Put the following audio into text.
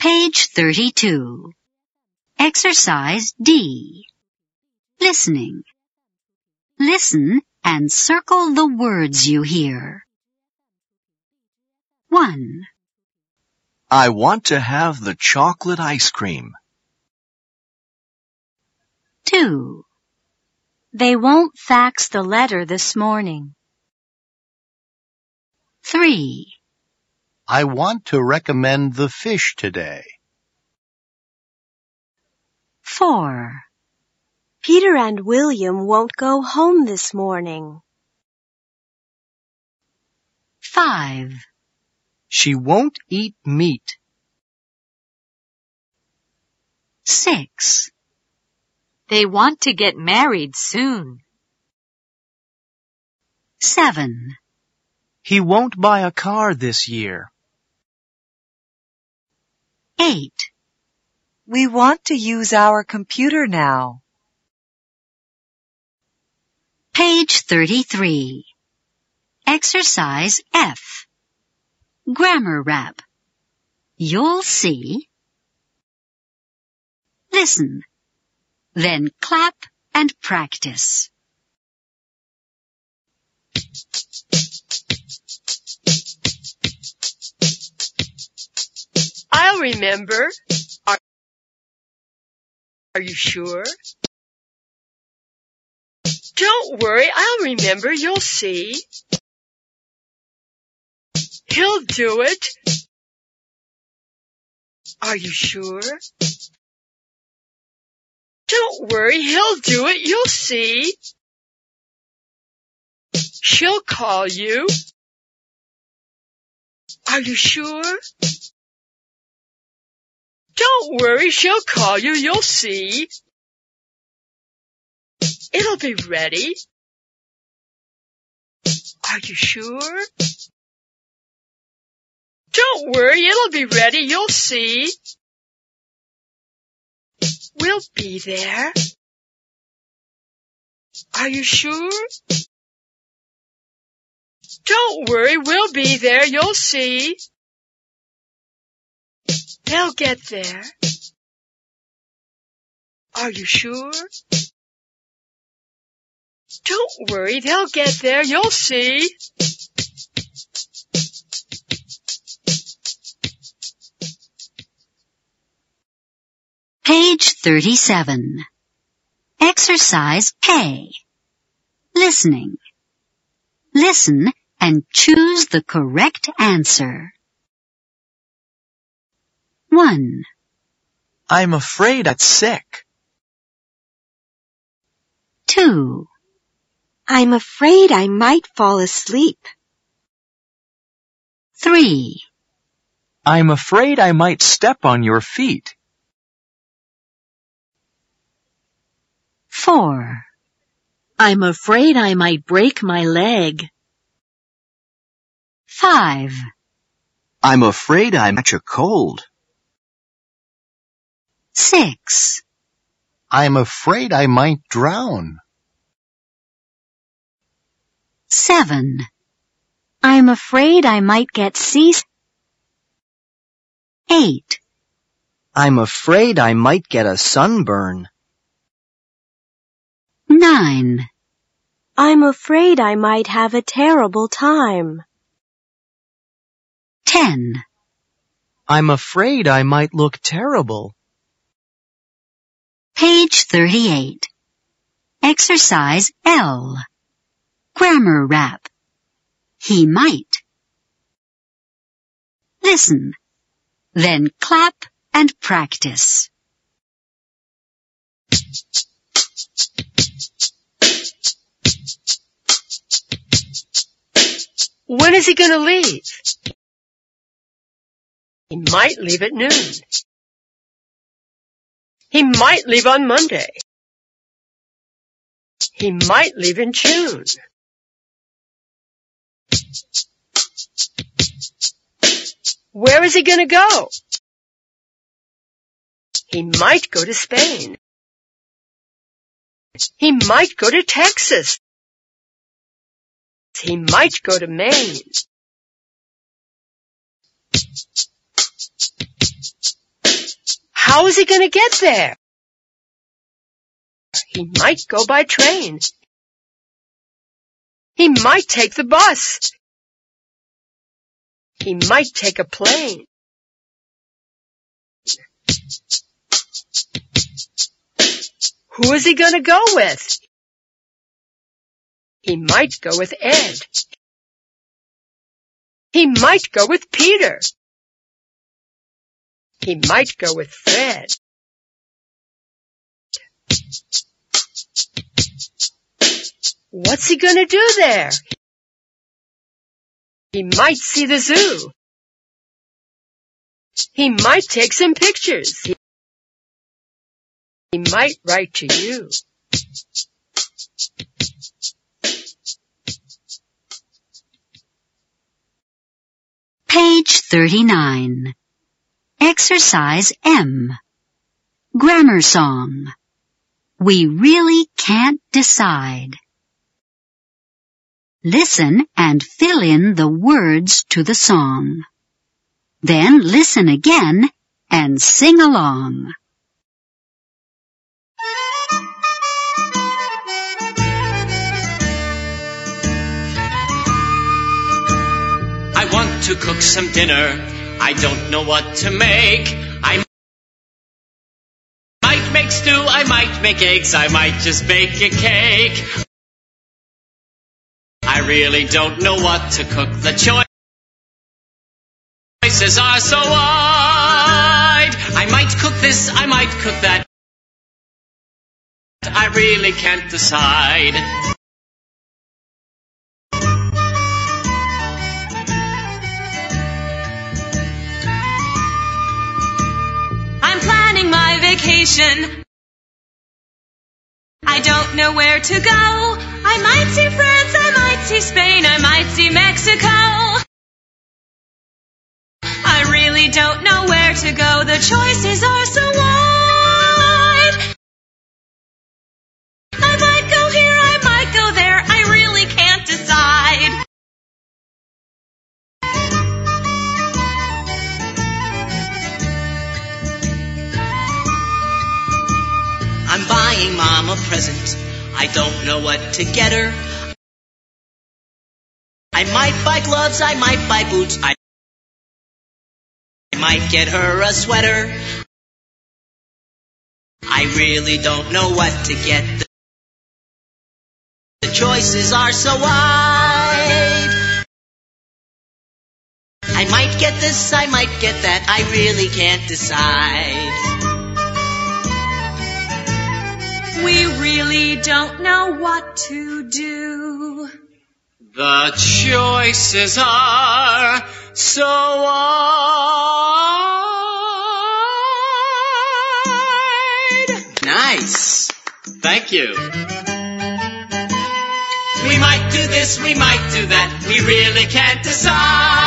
Page 32. Exercise D. Listening. Listen and circle the words you hear. 1, I want to have the chocolate ice cream. 2, They won't fax the letter this morning. 3, I want to recommend the fish today. 4, Peter and William won't go home this morning. 5, She won't eat meat. 6, They want to get married soon. 7, He won't buy a car this year. 8, We want to use our computer now. Page 33. Exercise F. Grammar rap. You'll see. Listen. Then clap and practice. I'll remember. Are, are you sure? Don't worry, I'll remember. You'll see. He'll do it. Are you sure? Don't worry, he'll do it. You'll see. She'll call you. Are you sure? Don't worry, she'll call you. You'll see. It'll be ready. Are you sure? Don't worry, it'll be ready. You'll see. We'll be there. Are you sure? Don't worry, we'll be there. You'll see. They'll get there. Are you sure? Don't worry, they'll get there. You'll see. Page 37. Exercise K. Listening. Listen and choose the correct answer. 1, I'm afraid I'm sick. 2, I'm afraid I might fall asleep. 3, I'm afraid I might step on your feet. 4, I'm afraid I might break my leg. 5, I'm afraid I might catch a cold. 6, I'm afraid I might drown. 7, I'm afraid I might get seasick. 8, I'm afraid I might get a sunburn. 9, I'm afraid I might have a terrible time. 10. I'm afraid I might look terrible. Page 38. Exercise L. Grammar rap. He might. Listen. Then clap and practice. When is he going to leave? He might leave at noon. He might leave on Monday. He might leave in June. Where is he going to go? He might go to Spain. He might go to Texas. He might go to Maine. How is he going to get there? He might go by train. He might take the bus. He might take a plane. Who is he going to go with? He might go with Ed. He might go with Peter. He might go with Fred. What's he gonna do there? He might see the zoo. He might take some pictures. He might write to you. Page 39. Exercise M. Grammar song. We really can't decide. Listen and fill in the words to the song. Then listen again and sing along. I want to cook some dinner. I don't know what to make. I might make stew, I might make eggs, I might just bake a cake. I really don't know what to cook. The choices are so wide. I might cook this, I might cook that. I really can't decide. Vacation. I don't know where to go. I might see France, I might see Spain, I might see Mexico. I really don't know where to go. The choices are so buying mom a present. I don't know what to get her. I might buy gloves, I might buy boots, I might get her a sweater. I really don't know what to get. The choices are so wide. I might get this, I might get that, I really can't decide. We really don't know what to do. The choices are so wide. Nice. Thank you. We might do this, we might do that. We really can't decide.